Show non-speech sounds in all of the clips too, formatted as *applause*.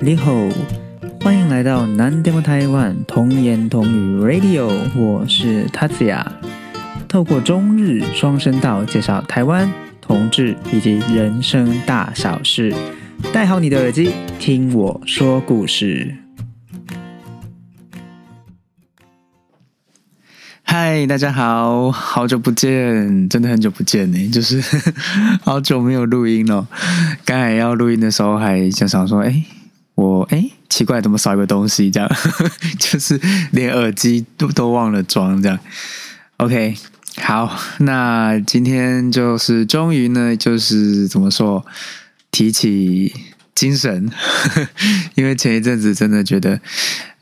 你好，欢迎来到南 demo 台湾童言童语 Radio，我是塔子雅。透过中日双声道介绍台湾同志以及人生大小事，戴好你的耳机，听我说故事。嗨，大家好，好久不见，真的很久不见呢，就是 *laughs* 好久没有录音了。刚才要录音的时候，还想想说，哎。我哎，奇怪，怎么少一个东西？这样 *laughs* 就是连耳机都都忘了装，这样。OK，好，那今天就是终于呢，就是怎么说，提起精神，*laughs* 因为前一阵子真的觉得，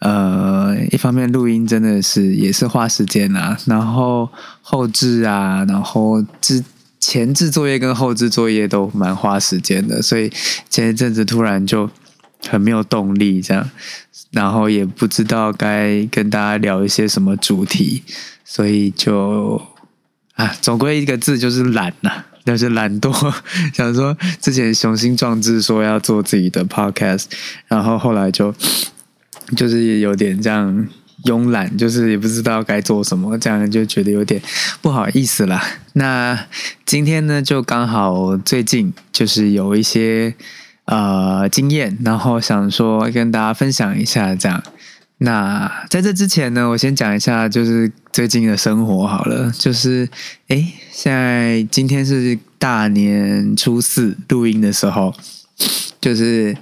呃，一方面录音真的是也是花时间啊，然后后置啊，然后之前置作业跟后置作业都蛮花时间的，所以前一阵子突然就。很没有动力，这样，然后也不知道该跟大家聊一些什么主题，所以就啊，总归一个字就是懒呐，就是懒惰。想说之前雄心壮志说要做自己的 podcast，然后后来就就是有点这样慵懒，就是也不知道该做什么，这样就觉得有点不好意思啦。那今天呢，就刚好最近就是有一些。呃，经验，然后想说跟大家分享一下，这样。那在这之前呢，我先讲一下，就是最近的生活好了。就是，哎，现在今天是大年初四录音的时候，就是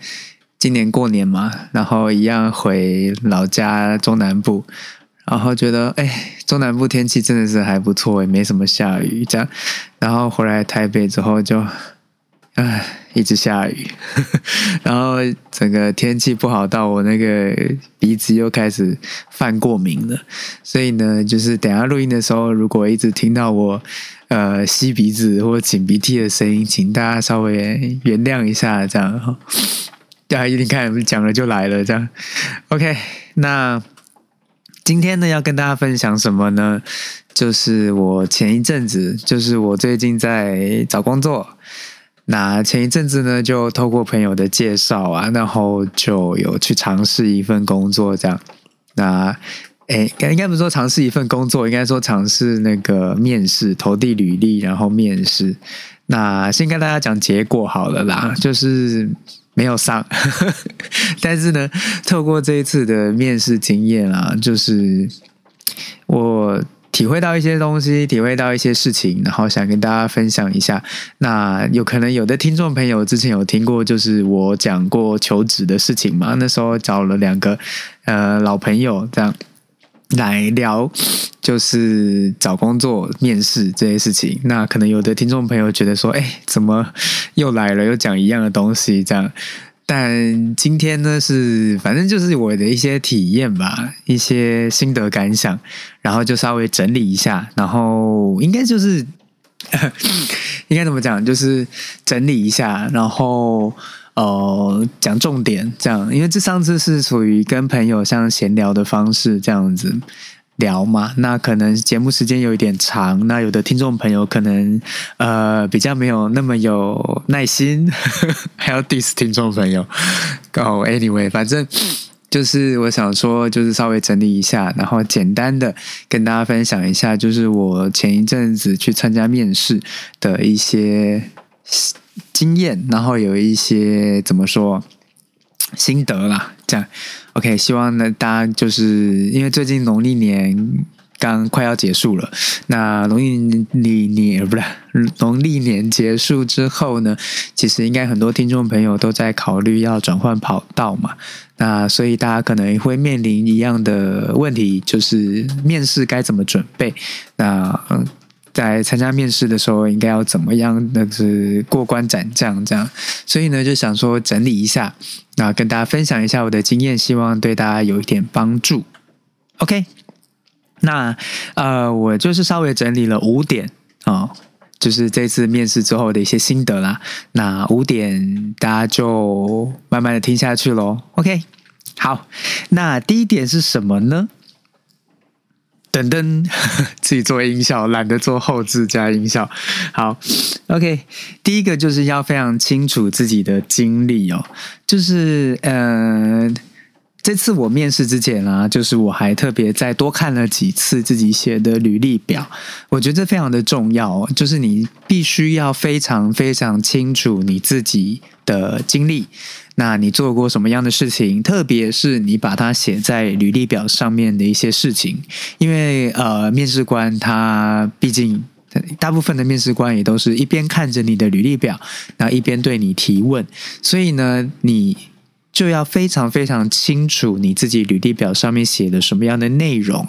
今年过年嘛，然后一样回老家中南部，然后觉得，哎，中南部天气真的是还不错，也没什么下雨，这样。然后回来台北之后就。唉，一直下雨，*laughs* 然后整个天气不好到我那个鼻子又开始犯过敏了，所以呢，就是等下录音的时候，如果一直听到我呃吸鼻子或擤鼻涕的声音，请大家稍微原谅一下，这样哈。大家一定看讲了就来了，这样 OK。那今天呢，要跟大家分享什么呢？就是我前一阵子，就是我最近在找工作。那前一阵子呢，就透过朋友的介绍啊，然后就有去尝试一份工作，这样。那，哎，应该不是说尝试一份工作，应该说尝试那个面试，投递履历，然后面试。那先跟大家讲结果好了啦，就是没有上。*laughs* 但是呢，透过这一次的面试经验啊，就是我。体会到一些东西，体会到一些事情，然后想跟大家分享一下。那有可能有的听众朋友之前有听过，就是我讲过求职的事情嘛。那时候找了两个呃老朋友，这样来聊，就是找工作、面试这些事情。那可能有的听众朋友觉得说，哎，怎么又来了，又讲一样的东西，这样。但今天呢，是反正就是我的一些体验吧，一些心得感想，然后就稍微整理一下，然后应该就是 *laughs* 应该怎么讲，就是整理一下，然后呃讲重点这样，因为这上次是属于跟朋友像闲聊的方式这样子。聊嘛，那可能节目时间有一点长，那有的听众朋友可能呃比较没有那么有耐心，*laughs* 还要 diss 听众朋友。哦，anyway，反正就是我想说，就是稍微整理一下，然后简单的跟大家分享一下，就是我前一阵子去参加面试的一些经验，然后有一些怎么说心得啦，这样。OK，希望呢，大家就是因为最近农历年刚快要结束了，那农历年不是农历年结束之后呢，其实应该很多听众朋友都在考虑要转换跑道嘛，那所以大家可能会面临一样的问题，就是面试该怎么准备？那嗯。在参加面试的时候，应该要怎么样？那是过关斩将这样，所以呢，就想说整理一下，那跟大家分享一下我的经验，希望对大家有一点帮助。OK，那呃，我就是稍微整理了五点啊，就是这次面试之后的一些心得啦。那五点大家就慢慢的听下去喽。OK，好，那第一点是什么呢？噔噔，*laughs* 自己做音效，懒得做后置加音效。好，OK，第一个就是要非常清楚自己的经历哦，就是呃。这次我面试之前啊，就是我还特别再多看了几次自己写的履历表，我觉得非常的重要，就是你必须要非常非常清楚你自己的经历，那你做过什么样的事情，特别是你把它写在履历表上面的一些事情，因为呃，面试官他毕竟大部分的面试官也都是一边看着你的履历表，然后一边对你提问，所以呢，你。就要非常非常清楚你自己履历表上面写的什么样的内容，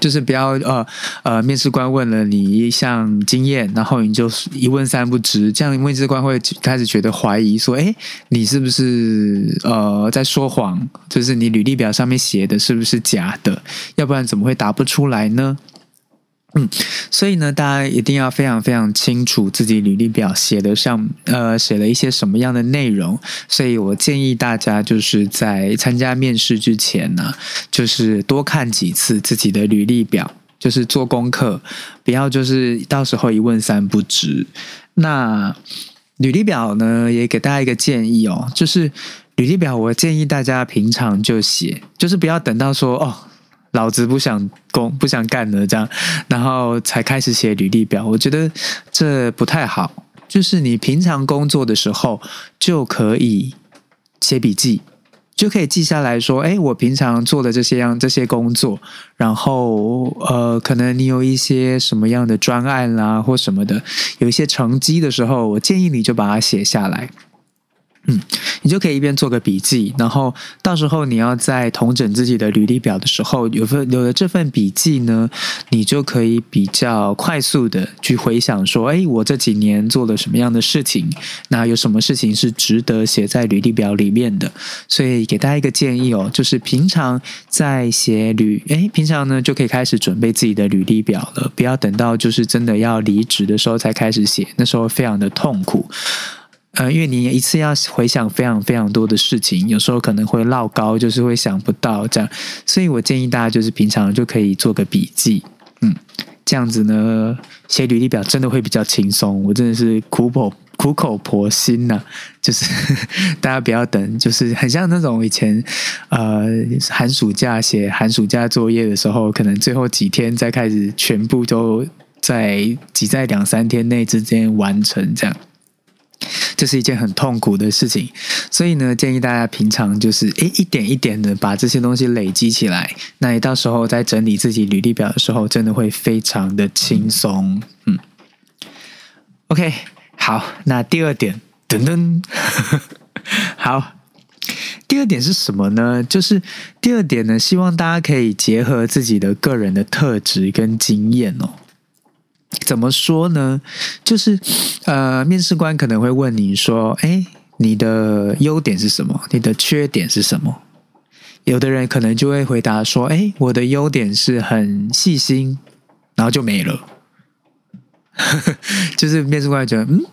就是不要呃呃，面试官问了你一项经验，然后你就一问三不知，这样面试官会开始觉得怀疑，说：“哎，你是不是呃在说谎？就是你履历表上面写的是不是假的？要不然怎么会答不出来呢？”嗯，所以呢，大家一定要非常非常清楚自己履历表写的上呃写了一些什么样的内容。所以我建议大家就是在参加面试之前呢，就是多看几次自己的履历表，就是做功课，不要就是到时候一问三不知。那履历表呢，也给大家一个建议哦，就是履历表我建议大家平常就写，就是不要等到说哦。老子不想工不想干了，这样，然后才开始写履历表。我觉得这不太好。就是你平常工作的时候就可以写笔记，就可以记下来说：“哎，我平常做的这些样这些工作，然后呃，可能你有一些什么样的专案啦，或什么的，有一些成绩的时候，我建议你就把它写下来。”嗯，你就可以一边做个笔记，然后到时候你要在同整自己的履历表的时候，有份有了这份笔记呢，你就可以比较快速的去回想说，哎，我这几年做了什么样的事情？那有什么事情是值得写在履历表里面的？所以给大家一个建议哦，就是平常在写履，哎，平常呢就可以开始准备自己的履历表了，不要等到就是真的要离职的时候才开始写，那时候非常的痛苦。呃，因为你一次要回想非常非常多的事情，有时候可能会落高，就是会想不到这样，所以我建议大家就是平常就可以做个笔记，嗯，这样子呢，写履历表真的会比较轻松。我真的是苦口苦口婆心呐，*laughs* 就是 *laughs* 大家不要等，就是很像那种以前呃寒暑假写寒暑假作业的时候，可能最后几天再开始全部都在挤在两三天内之间完成这样。这是一件很痛苦的事情，所以呢，建议大家平常就是诶一点一点的把这些东西累积起来，那你到时候在整理自己履历表的时候，真的会非常的轻松。嗯，OK，好，那第二点，噔噔，*laughs* 好，第二点是什么呢？就是第二点呢，希望大家可以结合自己的个人的特质跟经验哦。怎么说呢？就是呃，面试官可能会问你说：“哎，你的优点是什么？你的缺点是什么？”有的人可能就会回答说：“哎，我的优点是很细心。”然后就没了。*laughs* 就是面试官觉得嗯，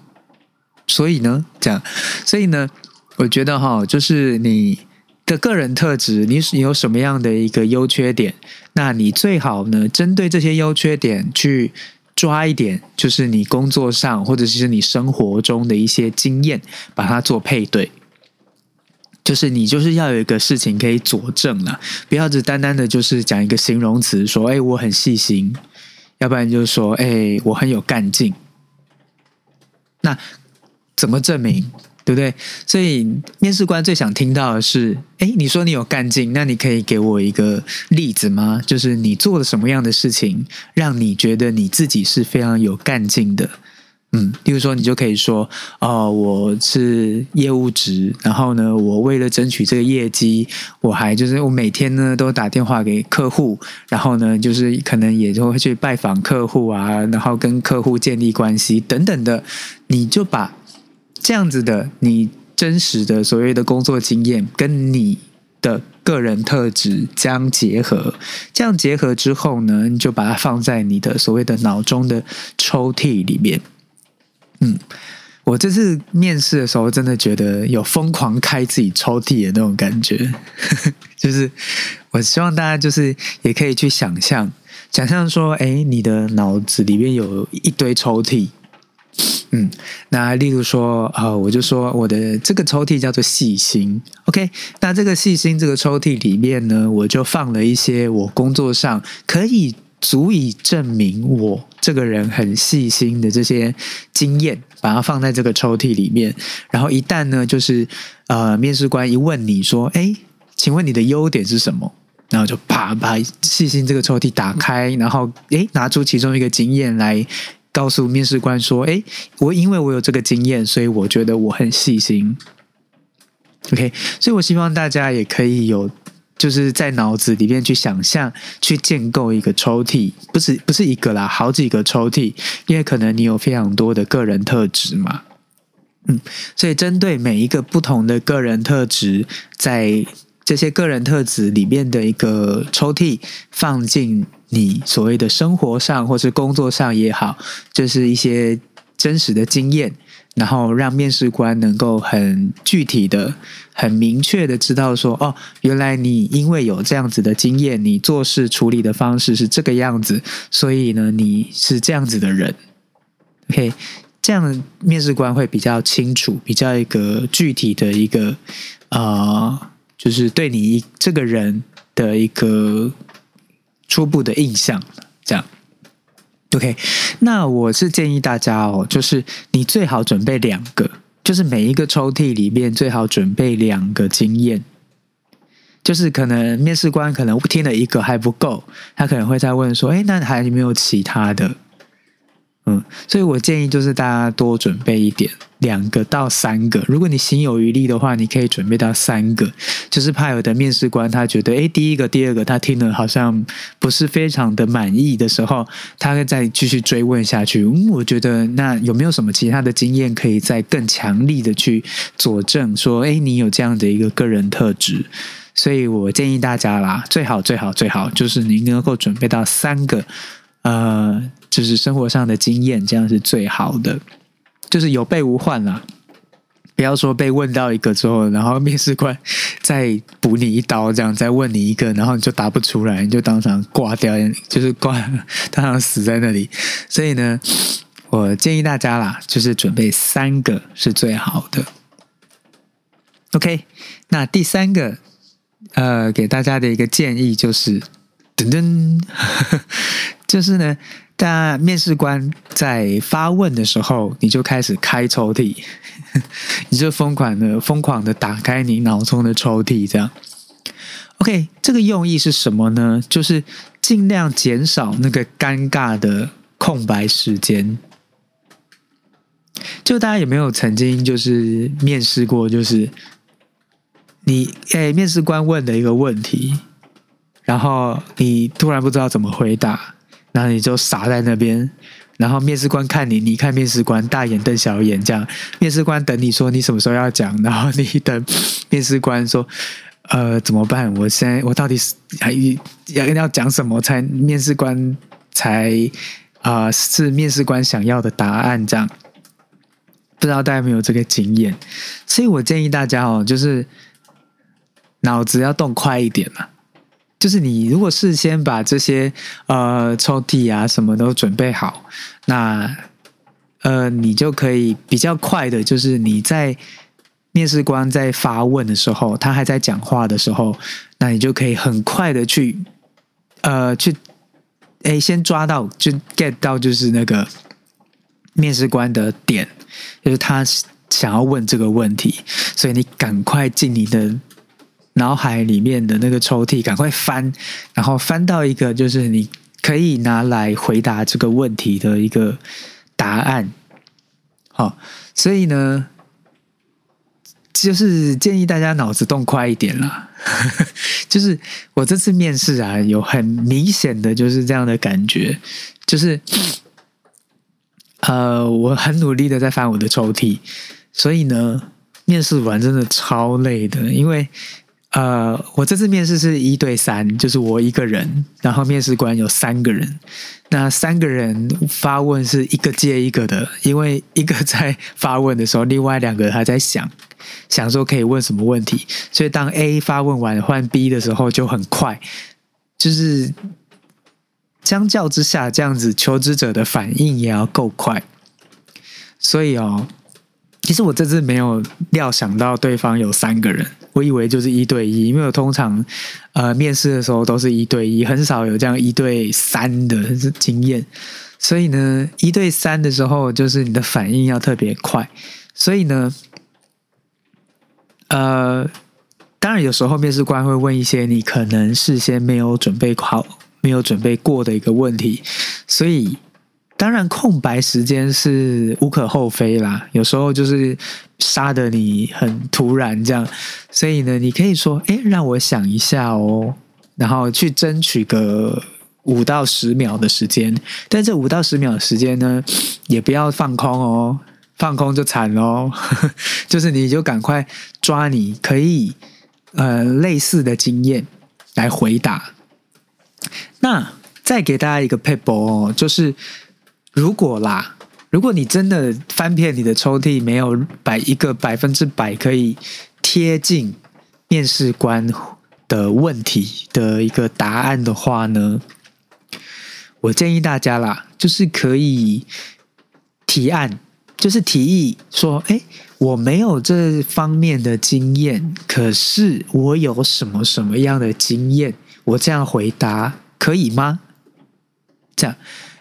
所以呢，这样，所以呢，我觉得哈，就是你的个人特质，你你有什么样的一个优缺点？那你最好呢，针对这些优缺点去。抓一点，就是你工作上或者是你生活中的一些经验，把它做配对。就是你就是要有一个事情可以佐证了，不要只单单的就是讲一个形容词，说哎我很细心，要不然就是说哎我很有干劲。那怎么证明？对不对？所以面试官最想听到的是：哎，你说你有干劲，那你可以给我一个例子吗？就是你做了什么样的事情，让你觉得你自己是非常有干劲的？嗯，例如说，你就可以说：哦，我是业务职，然后呢，我为了争取这个业绩，我还就是我每天呢都打电话给客户，然后呢，就是可能也就会去拜访客户啊，然后跟客户建立关系等等的，你就把。这样子的，你真实的所谓的工作经验跟你的个人特质相结合，这样结合之后呢，你就把它放在你的所谓的脑中的抽屉里面。嗯，我这次面试的时候，真的觉得有疯狂开自己抽屉的那种感觉，*laughs* 就是我希望大家就是也可以去想象，想象说，哎，你的脑子里面有一堆抽屉，嗯，那例如说，呃，我就说我的这个抽屉叫做细心，OK，那这个细心这个抽屉里面呢，我就放了一些我工作上可以足以证明我这个人很细心的这些经验，把它放在这个抽屉里面，然后一旦呢，就是呃，面试官一问你说，哎，请问你的优点是什么？然后就啪把细心这个抽屉打开，然后诶拿出其中一个经验来告诉面试官说：“诶，我因为我有这个经验，所以我觉得我很细心。” OK，所以我希望大家也可以有就是在脑子里面去想象、去建构一个抽屉，不是不是一个啦，好几个抽屉，因为可能你有非常多的个人特质嘛。嗯，所以针对每一个不同的个人特质，在这些个人特质里面的一个抽屉，放进你所谓的生活上或是工作上也好，就是一些真实的经验，然后让面试官能够很具体的、很明确的知道说，哦，原来你因为有这样子的经验，你做事处理的方式是这个样子，所以呢，你是这样子的人。OK，这样面试官会比较清楚，比较一个具体的一个啊。就是对你这个人的一个初步的印象，这样。OK，那我是建议大家哦，就是你最好准备两个，就是每一个抽屉里面最好准备两个经验。就是可能面试官可能听了一个还不够，他可能会再问说：“哎，那还有没有其他的？”嗯，所以我建议就是大家多准备一点，两个到三个。如果你心有余力的话，你可以准备到三个。就是怕有的面试官他觉得，哎，第一个、第二个他听了好像不是非常的满意的时候，他会再继续追问下去。嗯，我觉得那有没有什么其他的经验可以再更强力的去佐证说，哎，你有这样的一个个人特质？所以我建议大家啦，最好最好最好就是你能够准备到三个，呃。就是生活上的经验，这样是最好的，就是有备无患啦。不要说被问到一个之后，然后面试官再补你一刀，这样再问你一个，然后你就答不出来，你就当场挂掉，就是挂当场死在那里。所以呢，我建议大家啦，就是准备三个是最好的。OK，那第三个，呃，给大家的一个建议就是，噔噔，就是呢。但面试官在发问的时候，你就开始开抽屉，*laughs* 你就疯狂的、疯狂的打开你脑中的抽屉，这样。OK，这个用意是什么呢？就是尽量减少那个尴尬的空白时间。就大家有没有曾经就是面试过？就是你诶，面试官问的一个问题，然后你突然不知道怎么回答。然后你就傻在那边，然后面试官看你，你看面试官，大眼瞪小眼这样。面试官等你说你什么时候要讲，然后你等面试官说，呃，怎么办？我现在我到底是还要要讲什么才面试官才啊是面试官想要的答案？这样不知道大家有没有这个经验？所以我建议大家哦，就是脑子要动快一点嘛。就是你如果事先把这些呃抽屉啊什么都准备好，那呃你就可以比较快的，就是你在面试官在发问的时候，他还在讲话的时候，那你就可以很快的去呃去哎先抓到就 get 到就是那个面试官的点，就是他想要问这个问题，所以你赶快进你的。脑海里面的那个抽屉，赶快翻，然后翻到一个就是你可以拿来回答这个问题的一个答案。好，所以呢，就是建议大家脑子动快一点啦。*laughs* 就是我这次面试啊，有很明显的就是这样的感觉，就是呃，我很努力的在翻我的抽屉，所以呢，面试完真的超累的，因为。呃，我这次面试是一对三，就是我一个人，然后面试官有三个人。那三个人发问是一个接一个的，因为一个在发问的时候，另外两个还在想，想说可以问什么问题。所以当 A 发问完换 B 的时候就很快，就是相较之下，这样子求职者的反应也要够快。所以哦，其实我这次没有料想到对方有三个人，我以为就是一对一，因为我通常呃面试的时候都是一对一，很少有这样一对三的经验。所以呢，一对三的时候，就是你的反应要特别快。所以呢，呃，当然有时候面试官会问一些你可能事先没有准备好、没有准备过的一个问题。所以，当然空白时间是无可厚非啦。有时候就是杀的你很突然这样，所以呢，你可以说：“哎，让我想一下哦。”然后去争取个。五到十秒的时间，但这五到十秒的时间呢，也不要放空哦，*laughs* 放空就惨喽。*laughs* 就是你就赶快抓你可以呃类似的经验来回答。那再给大家一个 paper 哦，就是如果啦，如果你真的翻遍你的抽屉，没有摆一个百分之百可以贴近面试官的问题的一个答案的话呢？我建议大家啦，就是可以提案，就是提议说：“哎，我没有这方面的经验，可是我有什么什么样的经验？我这样回答可以吗？”这样，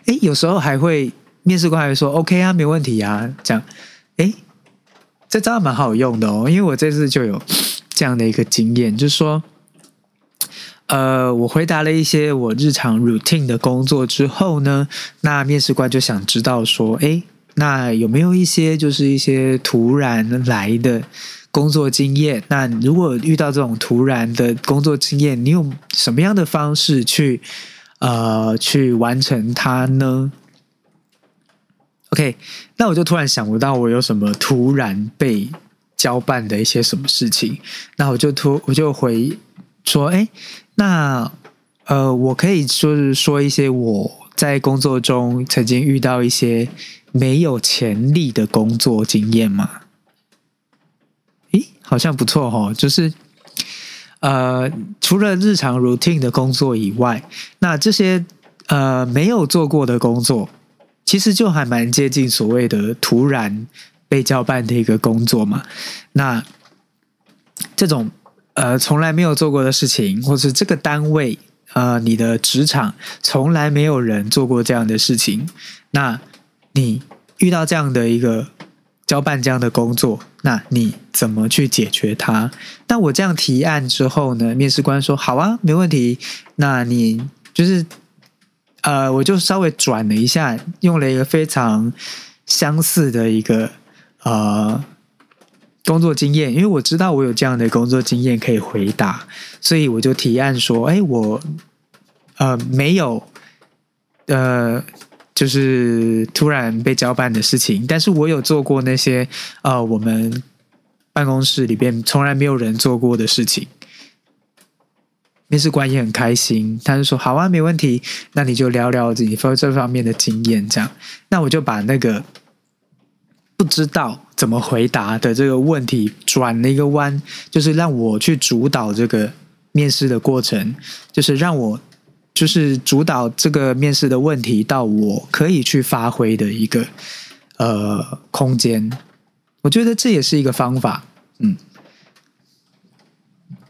哎，有时候还会面试官还会说：“OK 啊，没问题啊。”这样，哎，这招蛮好用的哦，因为我这次就有这样的一个经验，就是说。呃，我回答了一些我日常 routine 的工作之后呢，那面试官就想知道说，哎，那有没有一些就是一些突然来的工作经验？那如果遇到这种突然的工作经验，你用什么样的方式去呃去完成它呢？OK，那我就突然想不到我有什么突然被交办的一些什么事情，那我就突我就回说，哎。那呃，我可以就是说一些我在工作中曾经遇到一些没有潜力的工作经验吗？诶，好像不错哦。就是呃，除了日常 routine 的工作以外，那这些呃没有做过的工作，其实就还蛮接近所谓的突然被交办的一个工作嘛。那这种。呃，从来没有做过的事情，或是这个单位，呃，你的职场从来没有人做过这样的事情，那你遇到这样的一个交办这样的工作，那你怎么去解决它？那我这样提案之后呢，面试官说好啊，没问题。那你就是，呃，我就稍微转了一下，用了一个非常相似的一个呃。工作经验，因为我知道我有这样的工作经验可以回答，所以我就提案说：“哎，我呃没有呃，就是突然被交办的事情，但是我有做过那些呃我们办公室里边从来没有人做过的事情。”面试官也很开心，他就说：“好啊，没问题，那你就聊聊自己这方面的经验。”这样，那我就把那个。不知道怎么回答的这个问题转了一个弯，就是让我去主导这个面试的过程，就是让我就是主导这个面试的问题到我可以去发挥的一个呃空间。我觉得这也是一个方法。嗯，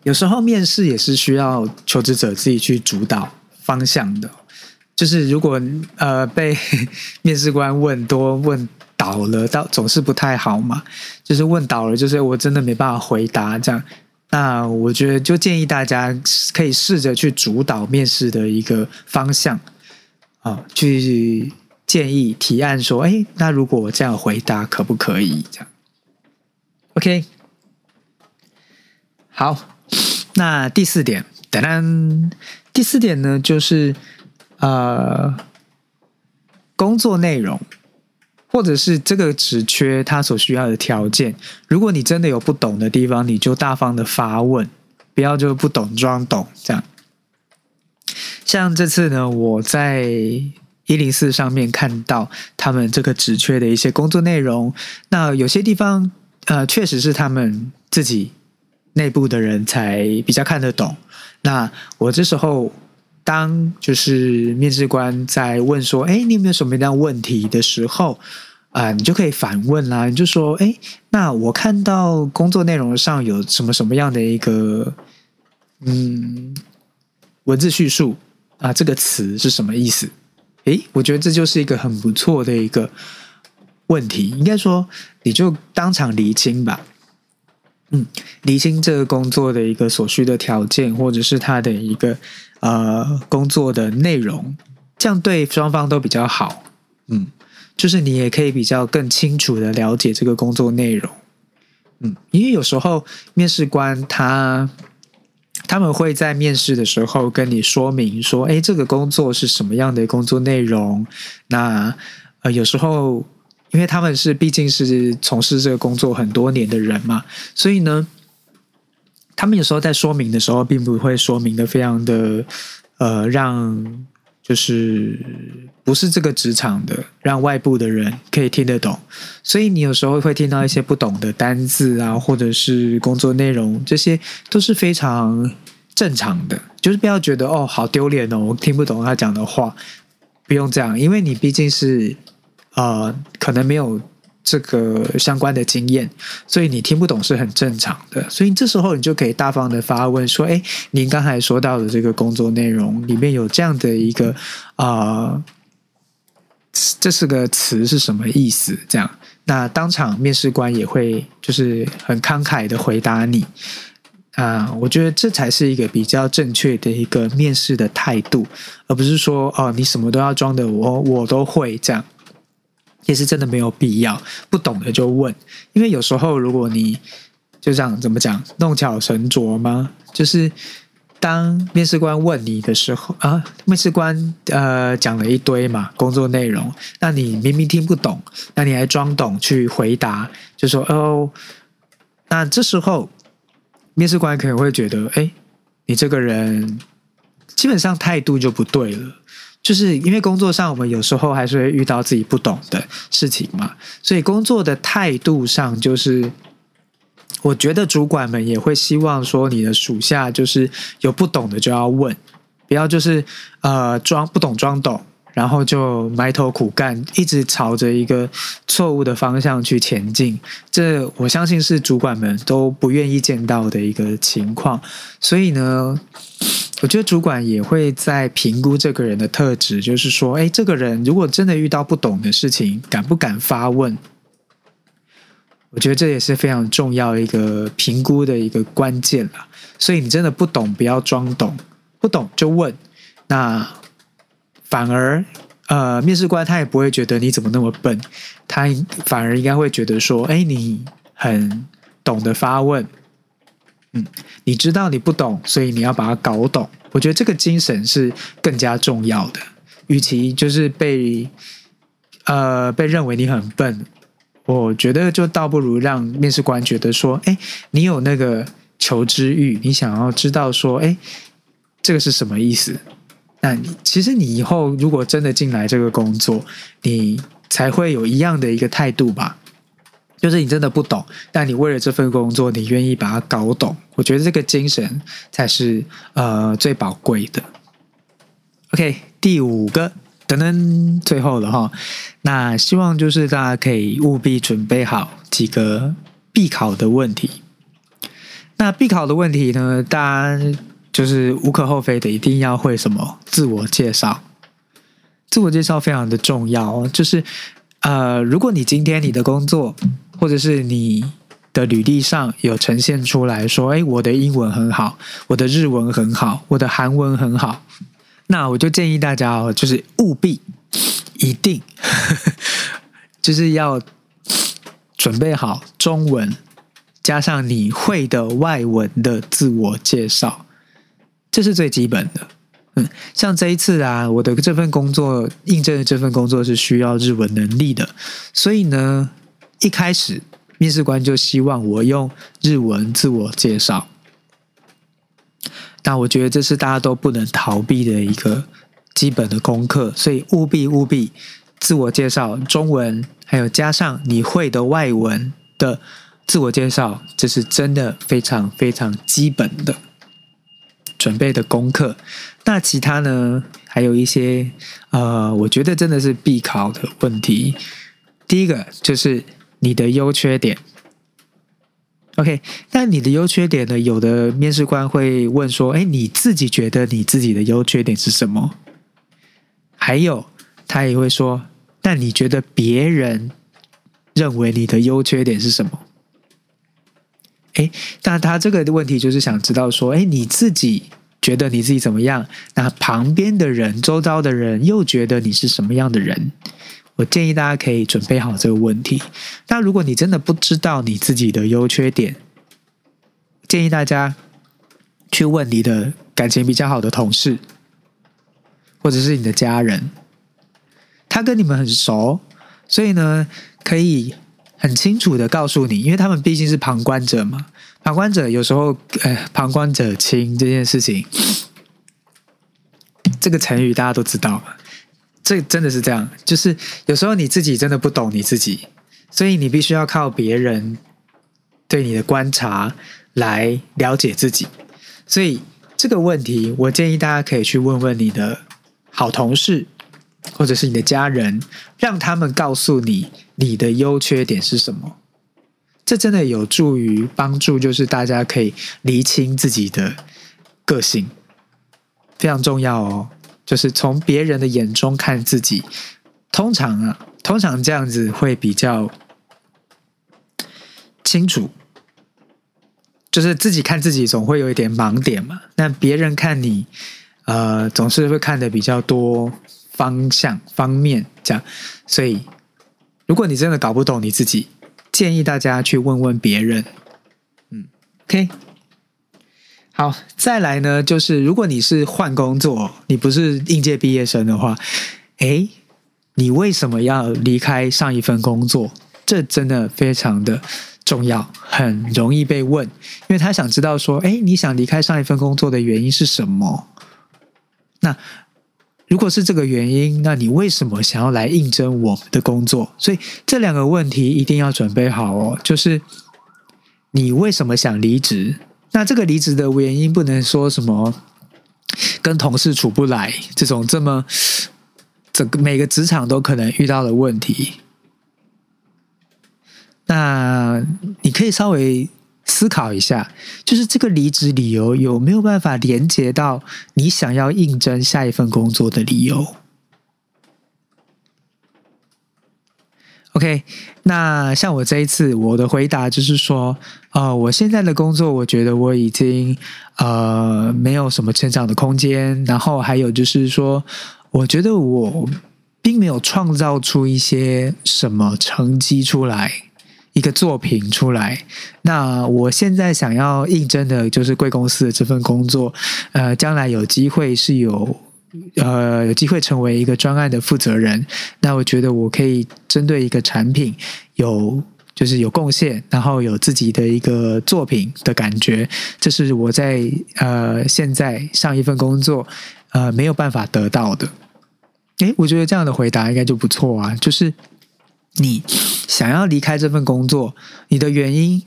有时候面试也是需要求职者自己去主导方向的，就是如果呃被 *laughs* 面试官问多问。倒了，倒总是不太好嘛。就是问倒了，就是我真的没办法回答这样。那我觉得就建议大家可以试着去主导面试的一个方向啊，去建议提案说：哎，那如果我这样回答可不可以？这样 OK。好，那第四点，噔噔，第四点呢，就是呃，工作内容。或者是这个职缺它所需要的条件，如果你真的有不懂的地方，你就大方的发问，不要就不懂装懂这样。像这次呢，我在一零四上面看到他们这个职缺的一些工作内容，那有些地方呃，确实是他们自己内部的人才比较看得懂。那我这时候。当就是面试官在问说：“哎，你有没有什么样问题？”的时候，啊，你就可以反问啦。你就说：“哎，那我看到工作内容上有什么什么样的一个嗯文字叙述啊？这个词是什么意思？”哎，我觉得这就是一个很不错的一个问题。应该说，你就当场厘清吧。嗯，厘清这个工作的一个所需的条件，或者是他的一个呃工作的内容，这样对双方都比较好。嗯，就是你也可以比较更清楚的了解这个工作内容。嗯，因为有时候面试官他他们会在面试的时候跟你说明说，哎，这个工作是什么样的工作内容？那呃，有时候。因为他们是毕竟是从事这个工作很多年的人嘛，所以呢，他们有时候在说明的时候，并不会说明的非常的呃，让就是不是这个职场的，让外部的人可以听得懂。所以你有时候会听到一些不懂的单字啊，或者是工作内容，这些都是非常正常的。就是不要觉得哦，好丢脸哦，我听不懂他讲的话，不用这样，因为你毕竟是。呃，可能没有这个相关的经验，所以你听不懂是很正常的。所以这时候你就可以大方的发问说：“哎，您刚才说到的这个工作内容里面有这样的一个啊，这是个词是什么意思？”这样，那当场面试官也会就是很慷慨的回答你啊。我觉得这才是一个比较正确的一个面试的态度，而不是说哦，你什么都要装的，我我都会这样。也是真的没有必要，不懂的就问，因为有时候如果你就这样怎么讲，弄巧成拙吗？就是当面试官问你的时候啊，面试官呃讲了一堆嘛工作内容，那你明明听不懂，那你还装懂去回答，就说哦，那这时候面试官可能会觉得，哎，你这个人基本上态度就不对了。就是因为工作上，我们有时候还是会遇到自己不懂的事情嘛，所以工作的态度上，就是我觉得主管们也会希望说，你的属下就是有不懂的就要问，不要就是呃装不懂装懂。然后就埋头苦干，一直朝着一个错误的方向去前进。这我相信是主管们都不愿意见到的一个情况。所以呢，我觉得主管也会在评估这个人的特质，就是说，哎，这个人如果真的遇到不懂的事情，敢不敢发问？我觉得这也是非常重要一个评估的一个关键了。所以你真的不懂，不要装懂，不懂就问。那。反而，呃，面试官他也不会觉得你怎么那么笨，他反而应该会觉得说，哎，你很懂得发问，嗯，你知道你不懂，所以你要把它搞懂。我觉得这个精神是更加重要的。与其就是被，呃，被认为你很笨，我觉得就倒不如让面试官觉得说，哎，你有那个求知欲，你想要知道说，哎，这个是什么意思？那你其实你以后如果真的进来这个工作，你才会有一样的一个态度吧？就是你真的不懂，但你为了这份工作，你愿意把它搞懂。我觉得这个精神才是呃最宝贵的。OK，第五个等等，最后了哈。那希望就是大家可以务必准备好几个必考的问题。那必考的问题呢，大家。就是无可厚非的，一定要会什么自我介绍。自我介绍非常的重要，就是呃，如果你今天你的工作或者是你的履历上有呈现出来说，哎，我的英文很好，我的日文很好，我的韩文很好，那我就建议大家哦，就是务必一定 *laughs* 就是要准备好中文加上你会的外文的自我介绍。这是最基本的，嗯，像这一次啊，我的这份工作应征的这份工作是需要日文能力的，所以呢，一开始面试官就希望我用日文自我介绍。那我觉得这是大家都不能逃避的一个基本的功课，所以务必务必自我介绍中文，还有加上你会的外文的自我介绍，这是真的非常非常基本的。准备的功课。那其他呢，还有一些呃，我觉得真的是必考的问题。第一个就是你的优缺点。OK，那你的优缺点呢？有的面试官会问说：“哎，你自己觉得你自己的优缺点是什么？”还有，他也会说：“那你觉得别人认为你的优缺点是什么？”哎，那他这个问题就是想知道说：“哎，你自己觉得你自己怎么样？那旁边的人、周遭的人又觉得你是什么样的人？”我建议大家可以准备好这个问题。那如果你真的不知道你自己的优缺点，建议大家去问你的感情比较好的同事，或者是你的家人，他跟你们很熟，所以呢，可以很清楚的告诉你，因为他们毕竟是旁观者嘛。旁观者有时候，呃，旁观者清这件事情，这个成语大家都知道嘛。这真的是这样，就是有时候你自己真的不懂你自己，所以你必须要靠别人对你的观察来了解自己。所以这个问题，我建议大家可以去问问你的好同事，或者是你的家人，让他们告诉你你的优缺点是什么。这真的有助于帮助，就是大家可以厘清自己的个性，非常重要哦。就是从别人的眼中看自己，通常啊，通常这样子会比较清楚。就是自己看自己总会有一点盲点嘛，那别人看你，呃，总是会看的比较多方向方面这样。所以，如果你真的搞不懂你自己，建议大家去问问别人。嗯，OK。好，再来呢，就是如果你是换工作，你不是应届毕业生的话，诶，你为什么要离开上一份工作？这真的非常的重要，很容易被问，因为他想知道说，诶，你想离开上一份工作的原因是什么？那如果是这个原因，那你为什么想要来应征我们的工作？所以这两个问题一定要准备好哦，就是你为什么想离职？那这个离职的原因不能说什么跟同事处不来这种这么整个每个职场都可能遇到的问题。那你可以稍微思考一下，就是这个离职理由有没有办法连接到你想要应征下一份工作的理由？OK，那像我这一次，我的回答就是说，呃，我现在的工作，我觉得我已经呃没有什么成长的空间，然后还有就是说，我觉得我并没有创造出一些什么成绩出来，一个作品出来。那我现在想要应征的就是贵公司的这份工作，呃，将来有机会是有。呃，有机会成为一个专案的负责人，那我觉得我可以针对一个产品有就是有贡献，然后有自己的一个作品的感觉，这是我在呃现在上一份工作呃没有办法得到的。诶，我觉得这样的回答应该就不错啊，就是你想要离开这份工作，你的原因。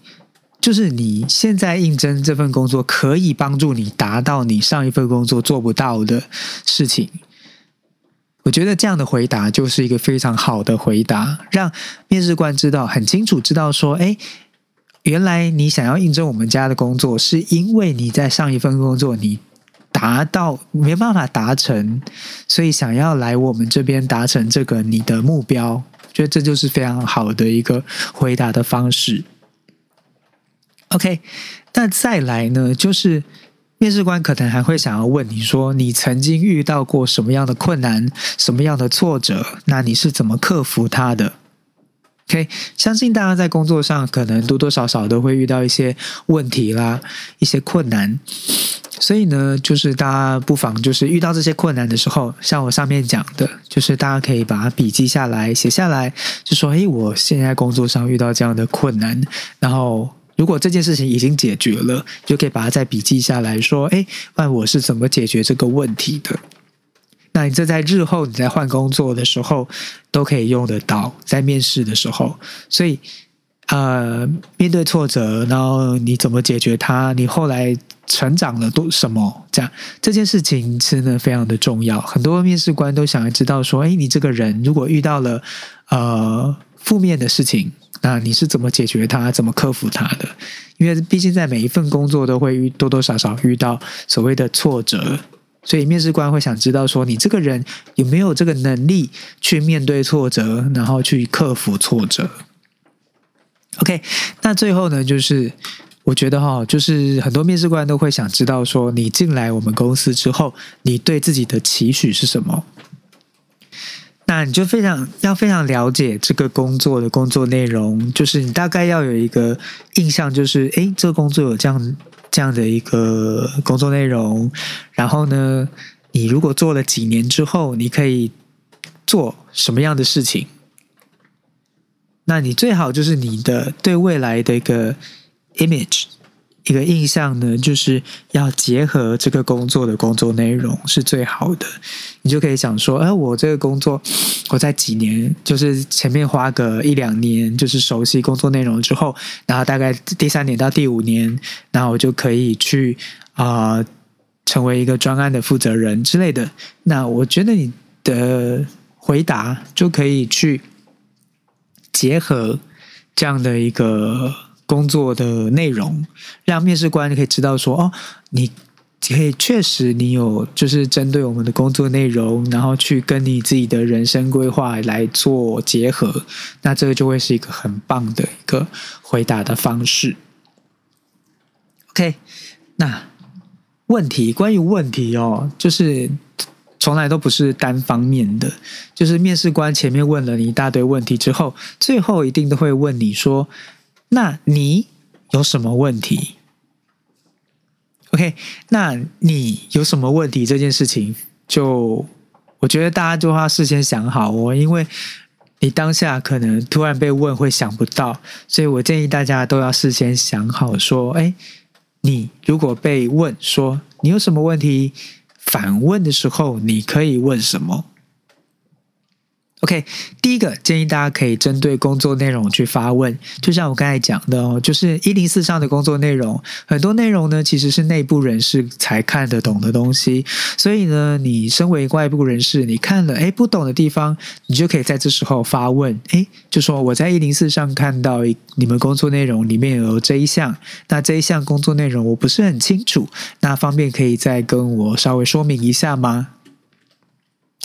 就是你现在应征这份工作，可以帮助你达到你上一份工作做不到的事情。我觉得这样的回答就是一个非常好的回答，让面试官知道很清楚，知道说，哎，原来你想要应征我们家的工作，是因为你在上一份工作你达到没办法达成，所以想要来我们这边达成这个你的目标。觉得这就是非常好的一个回答的方式。OK，那再来呢？就是面试官可能还会想要问你说，你曾经遇到过什么样的困难、什么样的挫折？那你是怎么克服它的？OK，相信大家在工作上可能多多少少都会遇到一些问题啦，一些困难。所以呢，就是大家不妨就是遇到这些困难的时候，像我上面讲的，就是大家可以把它笔记下来、写下来，就说：“诶，我现在工作上遇到这样的困难，然后。”如果这件事情已经解决了，就可以把它再笔记下来说：“哎，那我是怎么解决这个问题的？”那你这在日后你在换工作的时候都可以用得到，在面试的时候。所以，呃，面对挫折，然后你怎么解决它？你后来成长了多什么？这样这件事情真的非常的重要。很多面试官都想要知道说，哎，你这个人如果遇到了呃负面的事情，那你是怎么解决它，怎么克服它的？因为毕竟在每一份工作都会遇多多少少遇到所谓的挫折，所以面试官会想知道说，你这个人有没有这个能力去面对挫折，然后去克服挫折。OK，那最后呢，就是我觉得哈，就是很多面试官都会想知道说，你进来我们公司之后，你对自己的期许是什么？那你就非常要非常了解这个工作的工作内容，就是你大概要有一个印象，就是诶，这个工作有这样这样的一个工作内容，然后呢，你如果做了几年之后，你可以做什么样的事情？那你最好就是你的对未来的一个 image 一个印象呢，就是要结合这个工作的工作内容是最好的。你就可以想说，哎，我这个工作我在几年，就是前面花个一两年，就是熟悉工作内容之后，然后大概第三年到第五年，然后我就可以去啊成为一个专案的负责人之类的。那我觉得你的回答就可以去。结合这样的一个工作的内容，让面试官可以知道说：哦，你可以确实你有就是针对我们的工作内容，然后去跟你自己的人生规划来做结合，那这个就会是一个很棒的一个回答的方式。OK，那问题关于问题哦，就是。从来都不是单方面的，就是面试官前面问了你一大堆问题之后，最后一定都会问你说：“那你有什么问题？”OK，那你有什么问题这件事情，就我觉得大家就要事先想好哦，因为你当下可能突然被问会想不到，所以我建议大家都要事先想好，说：“哎，你如果被问说你有什么问题？”反问的时候，你可以问什么？OK，第一个建议大家可以针对工作内容去发问，就像我刚才讲的哦，就是一零四上的工作内容，很多内容呢其实是内部人士才看得懂的东西，所以呢，你身为外部人士，你看了哎不懂的地方，你就可以在这时候发问，哎，就说我在一零四上看到你们工作内容里面有这一项，那这一项工作内容我不是很清楚，那方便可以再跟我稍微说明一下吗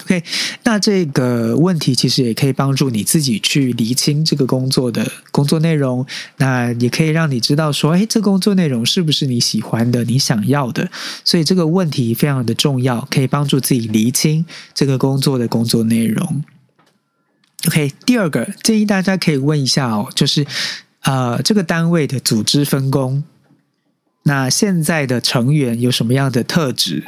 ？OK，那这个问题其实也可以帮助你自己去厘清这个工作的工作内容，那也可以让你知道说，哎，这工作内容是不是你喜欢的、你想要的？所以这个问题非常的重要，可以帮助自己厘清这个工作的工作内容。OK，第二个建议大家可以问一下哦，就是呃，这个单位的组织分工，那现在的成员有什么样的特质？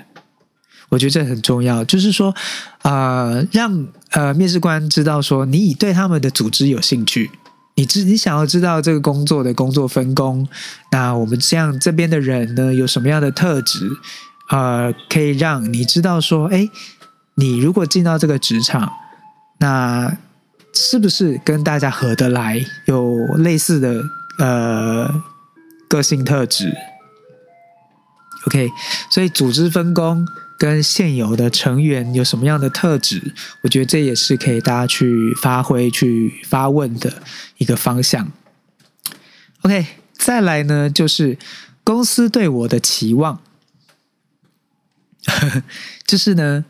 我觉得这很重要，就是说，呃，让呃面试官知道说，你已对他们的组织有兴趣，你知你想要知道这个工作的工作分工，那我们这样这边的人呢，有什么样的特质，呃，可以让你知道说，哎，你如果进到这个职场，那是不是跟大家合得来，有类似的呃个性特质？OK，所以组织分工。跟现有的成员有什么样的特质？我觉得这也是可以大家去发挥、去发问的一个方向。OK，再来呢，就是公司对我的期望，*laughs* 就是呢，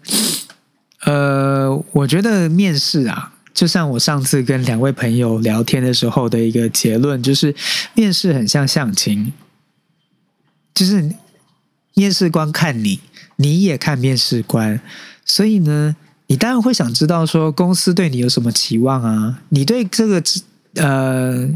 呃，我觉得面试啊，就像我上次跟两位朋友聊天的时候的一个结论，就是面试很像相亲，就是面试官看你。你也看面试官，所以呢，你当然会想知道说公司对你有什么期望啊？你对这个职呃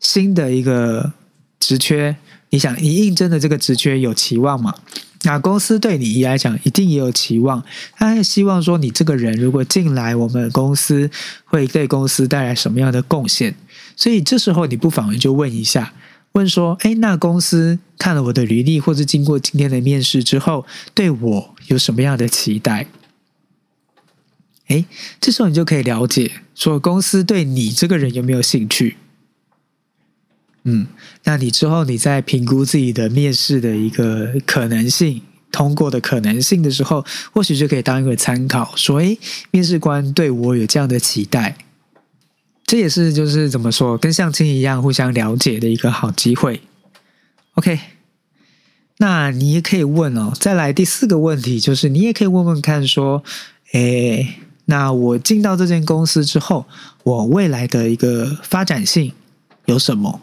新的一个职缺，你想你应征的这个职缺有期望吗？那公司对你一来讲一定也有期望，他希望说你这个人如果进来我们公司，会对公司带来什么样的贡献？所以这时候你不妨就问一下。问说：“哎，那公司看了我的履历，或者经过今天的面试之后，对我有什么样的期待？”哎，这时候你就可以了解，说公司对你这个人有没有兴趣。嗯，那你之后你在评估自己的面试的一个可能性、通过的可能性的时候，或许就可以当一个参考，说，诶，面试官对我有这样的期待，这也是就是怎么说，跟相亲一样，互相了解的一个好机会。OK，那你也可以问哦，再来第四个问题就是，你也可以问问看，说，诶，那我进到这间公司之后，我未来的一个发展性有什么？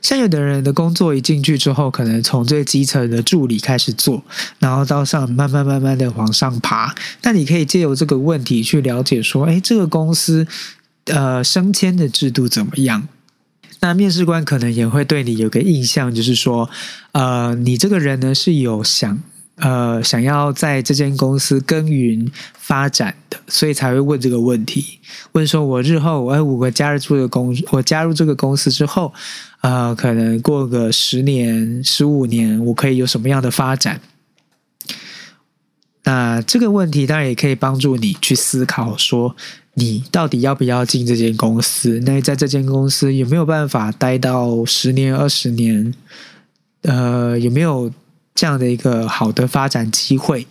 像有的人的工作一进去之后，可能从最基层的助理开始做，然后到上慢慢慢慢的往上爬。那你可以借由这个问题去了解说，哎，这个公司呃升迁的制度怎么样？那面试官可能也会对你有个印象，就是说，呃，你这个人呢是有想。呃，想要在这间公司耕耘发展的，所以才会问这个问题。问说，我日后，哎，我加入这个公，我加入这个公司之后，呃，可能过个十年、十五年，我可以有什么样的发展？那这个问题当然也可以帮助你去思考，说你到底要不要进这间公司？那在这间公司有没有办法待到十年、二十年？呃，有没有？这样的一个好的发展机会，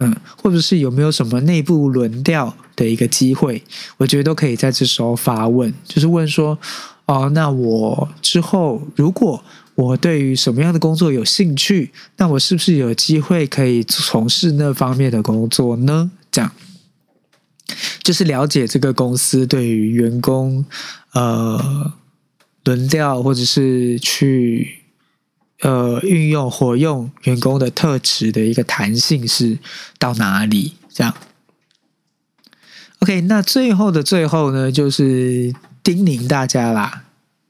嗯，或者是有没有什么内部轮调的一个机会，我觉得都可以在这时候发问，就是问说，哦，那我之后如果我对于什么样的工作有兴趣，那我是不是有机会可以从事那方面的工作呢？这样，就是了解这个公司对于员工呃轮调或者是去。呃，运用活用员工的特质的一个弹性是到哪里？这样，OK。那最后的最后呢，就是叮咛大家啦，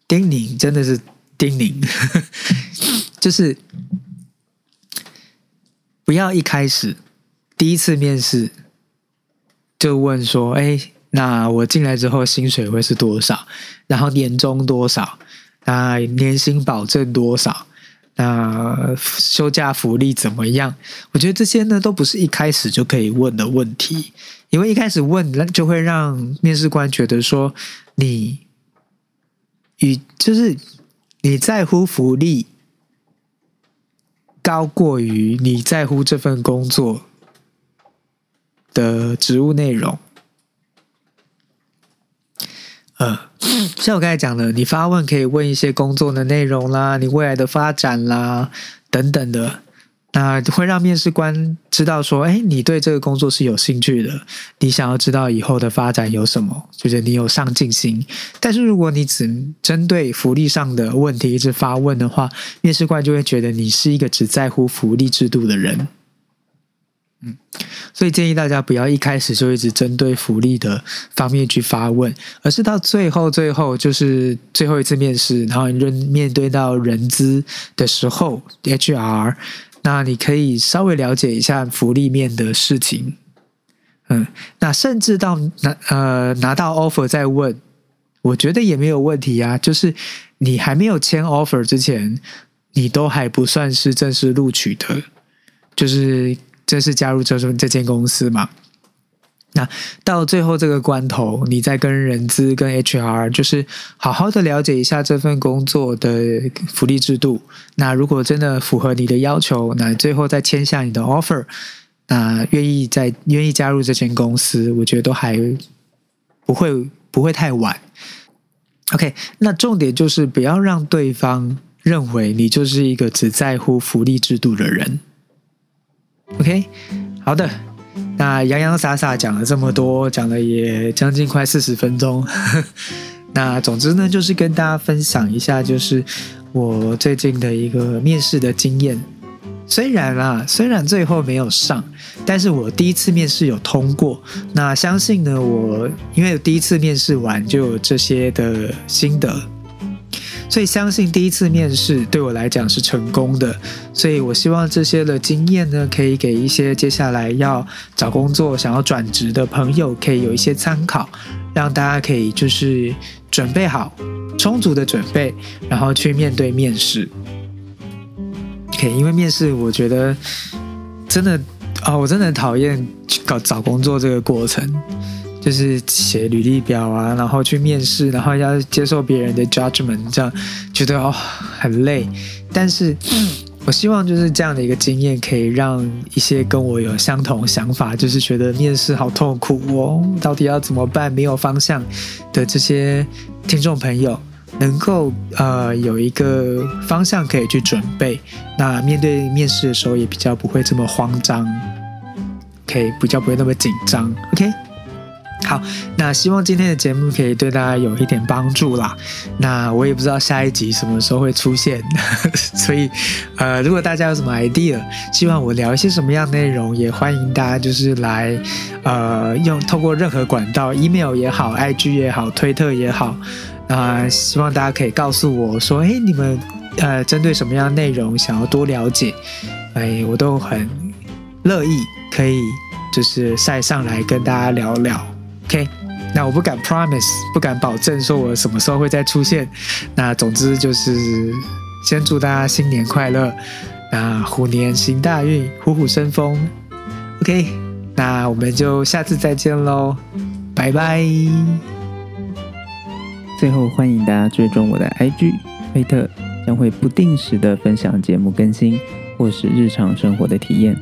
叮咛真的是叮咛，*laughs* 就是不要一开始第一次面试就问说：“哎，那我进来之后薪水会是多少？然后年终多少？那年薪保证多少？”那休假福利怎么样？我觉得这些呢，都不是一开始就可以问的问题，因为一开始问，那就会让面试官觉得说你与就是你在乎福利高过于你在乎这份工作的职务内容。呃，像我刚才讲的，你发问可以问一些工作的内容啦，你未来的发展啦等等的，那会让面试官知道说，哎，你对这个工作是有兴趣的，你想要知道以后的发展有什么，就是你有上进心。但是如果你只针对福利上的问题一直发问的话，面试官就会觉得你是一个只在乎福利制度的人。嗯，所以建议大家不要一开始就一直针对福利的方面去发问，而是到最后最后就是最后一次面试，然后你面对到人资的时候，HR，那你可以稍微了解一下福利面的事情。嗯，那甚至到拿呃拿到 offer 再问，我觉得也没有问题啊。就是你还没有签 offer 之前，你都还不算是正式录取的，就是。正式加入这这这间公司嘛？那到最后这个关头，你再跟人资、跟 HR，就是好好的了解一下这份工作的福利制度。那如果真的符合你的要求，那最后再签下你的 offer，那愿意再愿意加入这间公司，我觉得都还不会不会太晚。OK，那重点就是不要让对方认为你就是一个只在乎福利制度的人。OK，好的，那洋洋洒洒讲了这么多，讲了也将近快四十分钟。*laughs* 那总之呢，就是跟大家分享一下，就是我最近的一个面试的经验。虽然啊，虽然最后没有上，但是我第一次面试有通过。那相信呢，我因为第一次面试完就有这些的心得。所以相信第一次面试对我来讲是成功的，所以我希望这些的经验呢，可以给一些接下来要找工作、想要转职的朋友，可以有一些参考，让大家可以就是准备好充足的准备，然后去面对面试。OK，因为面试我觉得真的啊，我真的讨厌搞找工作这个过程。就是写履历表啊，然后去面试，然后要接受别人的 judgment，这样觉得哦很累。但是我希望就是这样的一个经验，可以让一些跟我有相同想法，就是觉得面试好痛苦哦，到底要怎么办，没有方向的这些听众朋友。能够呃有一个方向可以去准备，那面对面试的时候也比较不会这么慌张，OK，比较不会那么紧张，OK。好，那希望今天的节目可以对大家有一点帮助啦。那我也不知道下一集什么时候会出现，*laughs* 所以呃，如果大家有什么 idea，希望我聊一些什么样内容，也欢迎大家就是来呃用透过任何管道，email 也好，IG 也好，推特也好。啊，希望大家可以告诉我说，哎，你们呃，针对什么样的内容想要多了解，哎，我都很乐意可以就是晒上来跟大家聊聊。OK，那我不敢 promise，不敢保证说我什么时候会再出现。那总之就是先祝大家新年快乐，那虎年行大运，虎虎生风。OK，那我们就下次再见喽，拜拜。最后，欢迎大家追踪我的 IG 推特，将会不定时的分享节目更新或是日常生活的体验。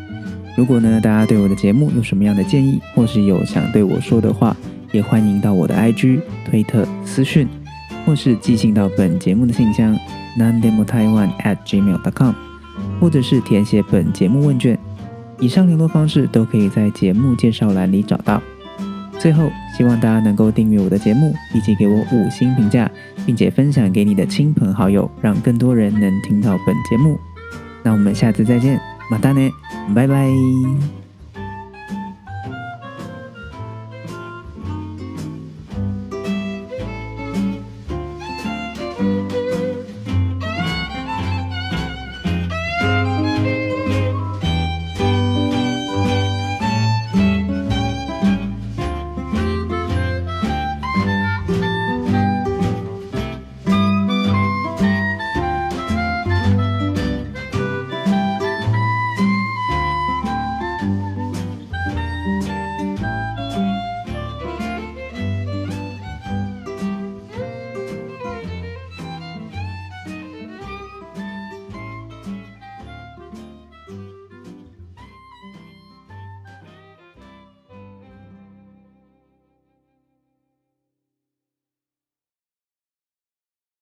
如果呢，大家对我的节目有什么样的建议，或是有想对我说的话，也欢迎到我的 IG 推特私讯，或是寄信到本节目的信箱 nandemotaiwan@gmail.com，或者是填写本节目问卷。以上联络方式都可以在节目介绍栏里找到。最后，希望大家能够订阅我的节目，以及给我五星评价，并且分享给你的亲朋好友，让更多人能听到本节目。那我们下次再见，马达呢，拜拜。